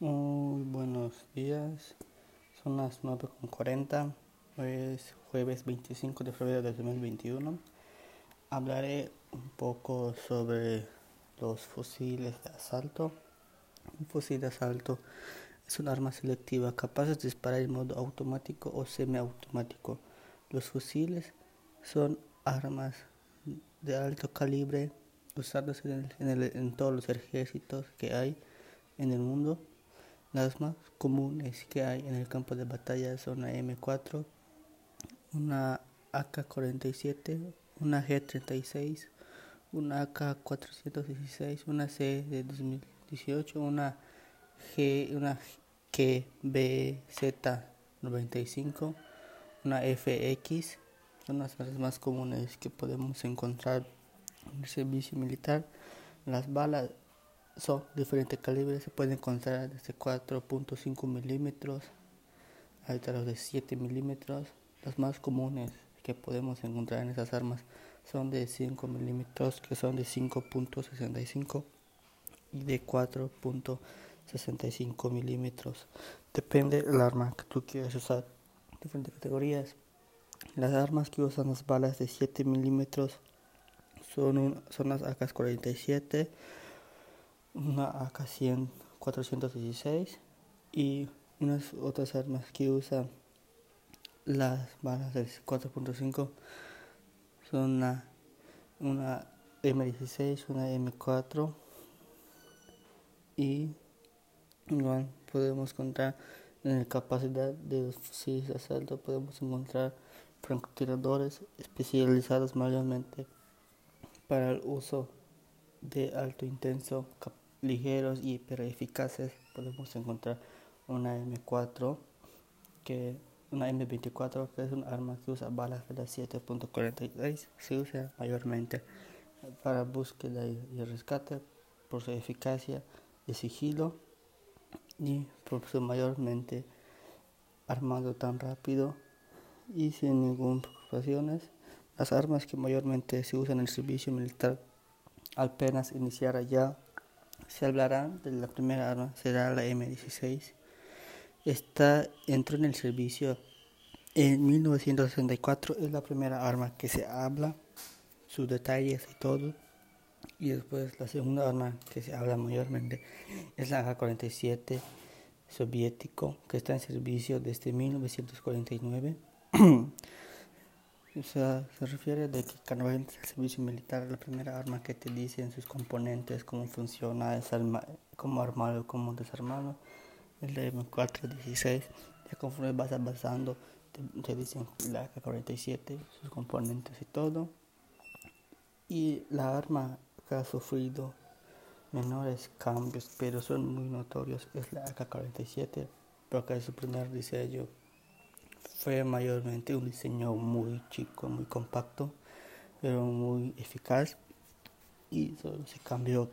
Muy buenos días, son las 9.40, hoy es jueves 25 de febrero de 2021. Hablaré un poco sobre los fusiles de asalto. Un fusil de asalto es un arma selectiva capaz de disparar en modo automático o semiautomático. Los fusiles son armas de alto calibre usadas en, en todos los ejércitos que hay en el mundo las más comunes que hay en el campo de batalla son la M4, una AK-47, una G-36, una AK-416, una C de 2018, una G, una GBZ-95, una FX, son las más comunes que podemos encontrar en el servicio militar. Las balas son diferentes calibres, se pueden encontrar desde 4.5 milímetros hasta los de 7 milímetros. Las más comunes que podemos encontrar en esas armas son de 5 milímetros, que son de 5.65 y de 4.65 milímetros. Depende del arma que tú quieras usar. Diferentes categorías. Las armas que usan las balas de 7 milímetros son, son las AK-47 una AK-100 416 y unas otras armas que usan las balas del 4.5 son una, una M16, una M4 y igual podemos encontrar en la capacidad de los fusiles de asalto podemos encontrar francotiradores especializados mayormente para el uso de alto intenso ligeros y pero eficaces podemos encontrar una M4 que una M24 que es un arma que usa balas de la 7.46 se usa mayormente para búsqueda y rescate por su eficacia de sigilo y por su mayormente armado tan rápido y sin ninguna preocupaciones las armas que mayormente se usan en el servicio militar apenas iniciara ya se hablará de la primera arma, será la M16. Esta entró en el servicio en 1964, es la primera arma que se habla, sus detalles y todo. Y después la segunda arma que se habla mayormente es la AK-47 soviético, que está en servicio desde 1949. O sea, se refiere de que cuando el servicio militar, la primera arma que te dicen sus componentes, cómo funciona, es arma, cómo armado, cómo desarmado, es la M416. Ya conforme vas avanzando, te, dicen la AK-47, sus componentes y todo. Y la arma que ha sufrido menores cambios, pero son muy notorios, es la AK-47, porque es su primer diseño fue mayormente un diseño muy chico, muy compacto, pero muy eficaz y solo se cambió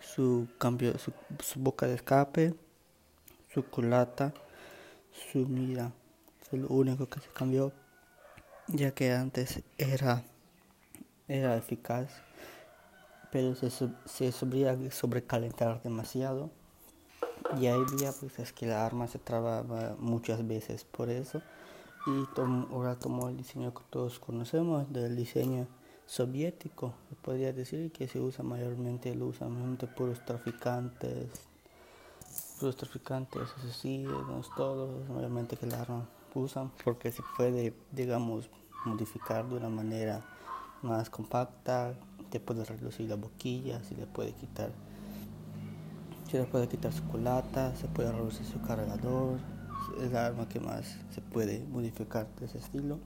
su cambio su, boca de escape, su culata, su mira, fue lo único que se cambió, ya que antes era era eficaz, pero se, se sobrecalentar demasiado y ahí día pues es que la arma se trababa muchas veces por eso. Y ahora tomó el diseño que todos conocemos del diseño soviético. Podría decir que se usa mayormente lo usan mayormente puros traficantes puros traficantes asesinos todos mayormente que la arma usan porque se puede digamos modificar de una manera más compacta te puede reducir la boquilla se le puede quitar se puede quitar su culata, se puede reducir su cargador, es la arma que más se puede modificar de ese estilo.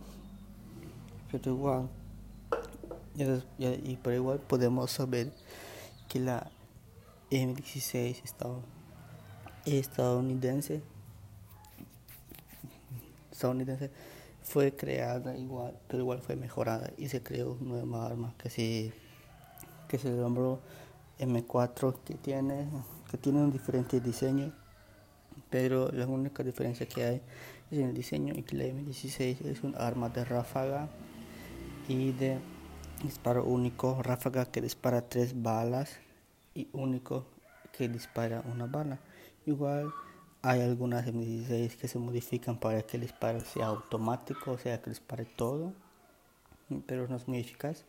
Pero igual, y por igual podemos saber que la M16 estadounidense, estadounidense fue creada igual, pero igual fue mejorada y se creó una nueva arma que se, que se nombró M4 que tiene tienen un diferente diseño, pero la única diferencia que hay es en el diseño y que la M16 es un arma de ráfaga y de disparo único, ráfaga que dispara tres balas y único que dispara una bala. Igual hay algunas M16 que se modifican para que el disparo sea automático, o sea que dispare todo, pero no es muy eficaz.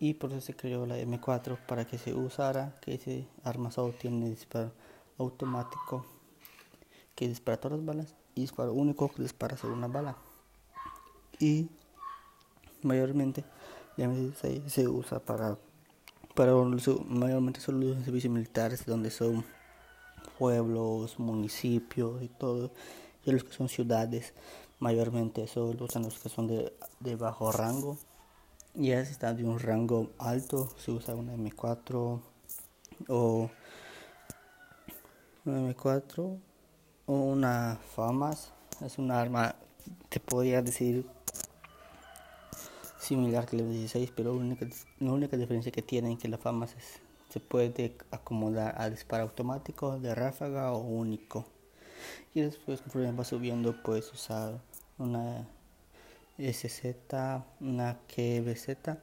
Y por eso se creó la M4 para que se usara, que ese arma solo tiene disparo automático que dispara todas las balas y disparo único que dispara solo una bala. Y mayormente la M16 se usa para, para mayormente solo en servicios militares donde son pueblos, municipios y todo, y los que son ciudades, mayormente solo usan los que son de, de bajo rango. Y está de un rango alto, se usa una M4 o una M4 o una FAMAS. Es un arma, te podría decir, similar que la 16, pero la única, la única diferencia que tiene es que la FAMAS es se puede acomodar a disparo automático, de ráfaga o único. Y después conforme va subiendo puedes usar una SZ, una KBZ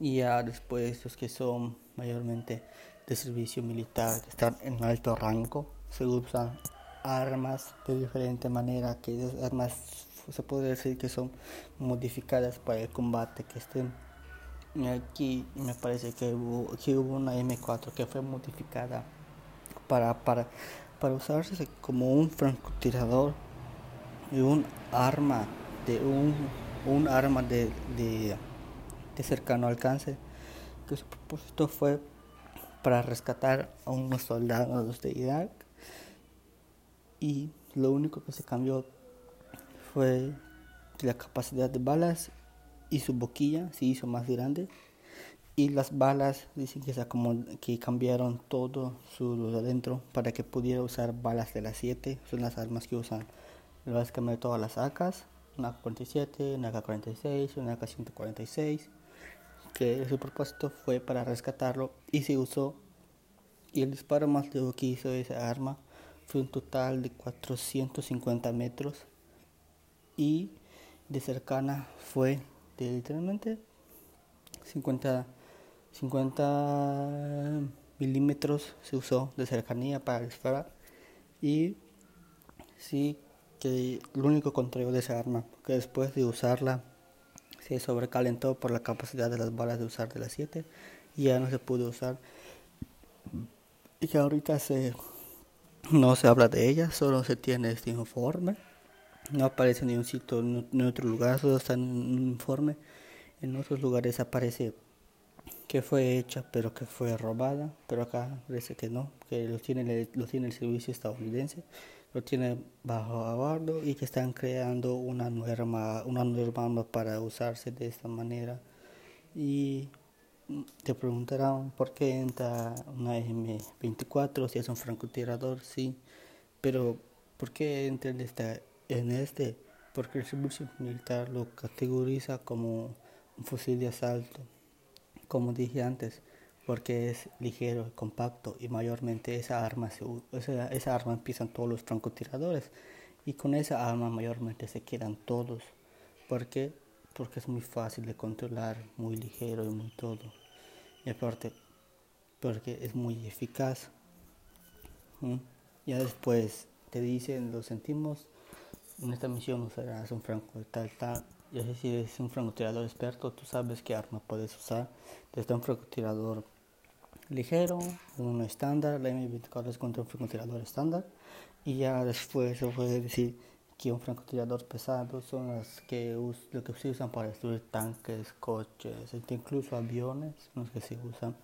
y ya después los que son mayormente de servicio militar que están en alto rango se usan armas de diferente manera que esas armas se puede decir que son modificadas para el combate que estén Aquí. Me parece que hubo, hubo una M4 que fue modificada para, para, para usarse como un francotirador y un arma de un, arma de, de, cercano alcance que su propósito fue para rescatar a unos soldados de Irak. Y lo único que se cambió fue la capacidad de balas y su boquilla se hizo más grande. Y las balas dicen que, que cambiaron todo su adentro para que pudiera usar balas de las 7 son las armas que usan básicamente todas las AKs una AK-47, una AK-46, una AK-146 que su propósito fue para rescatarlo y se usó. Y el disparo más largo que hizo esa arma fue un total de 450 metros y de cercana fue literalmente 50, 50 milímetros se usó de cercanía para disparar. Y sí que el único control de esa arma que después de usarla se sobrecalentó por la capacidad de las balas de usar de las 7 y ya no se pudo usar y que ahorita se no se habla de ella solo se tiene este informe no aparece en ningún sitio, en otro lugar, solo está en un informe. En otros lugares aparece que fue hecha, pero que fue robada. Pero acá parece que no, que lo tiene, lo tiene el servicio estadounidense, lo tiene bajo abordo y que están creando una nueva, una arma para usarse de esta manera. Y te preguntarán por qué entra una M24 si es un francotirador, sí, pero ¿por qué entra en esta en este, porque el servicio militar lo categoriza como un fusil de asalto, como dije antes, porque es ligero, compacto y mayormente esa arma, se, esa, esa arma empiezan todos los francotiradores y con esa arma mayormente se quedan todos. porque Porque es muy fácil de controlar, muy ligero y muy todo. Y aparte, porque es muy eficaz. Ya después te dicen, lo sentimos, en esta misión usarás un franco tal tal. Ya sé si eres un francotirador experto, tú sabes qué arma puedes usar. Desde un francotirador ligero, uno estándar, la M24 es contra un francotirador estándar. Y ya después se puede decir que un francotirador pesado son las que, lo que se usan para destruir tanques, coches, incluso aviones, los que se usan.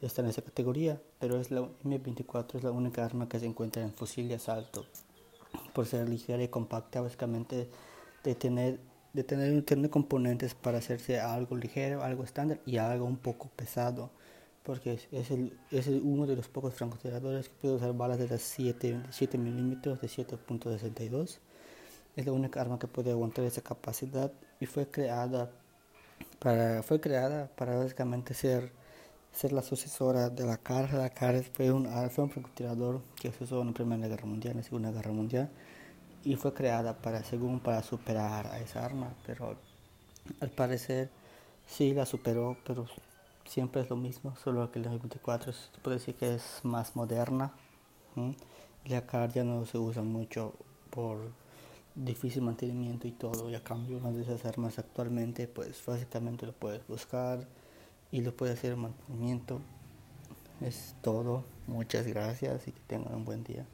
Está en esa categoría, pero es la M24 es la única arma que se encuentra en fusil de asalto por ser ligera y compacta, básicamente de tener, de tener, tener componentes para hacerse algo ligero, algo estándar y algo un poco pesado, porque es, el, es uno de los pocos francotiradores que puede usar balas de las 7, 7 milímetros de 7.62. Es la única arma que puede aguantar esa capacidad y fue creada para, fue creada para básicamente ser ser la sucesora de la CAR. La CAR fue un, fue un francotirador que se usó en la Primera Guerra Mundial, en la Segunda Guerra Mundial, y fue creada para, según, para superar a esa arma, pero al parecer sí la superó, pero siempre es lo mismo, solo que la 24 se puede decir que es más moderna La car ya no se usa mucho por difícil mantenimiento y todo. Y a cambio, una de esas armas actualmente, pues básicamente lo puedes buscar y lo puedes hacer mantenimiento. Es todo. Muchas gracias y que tengan un buen día.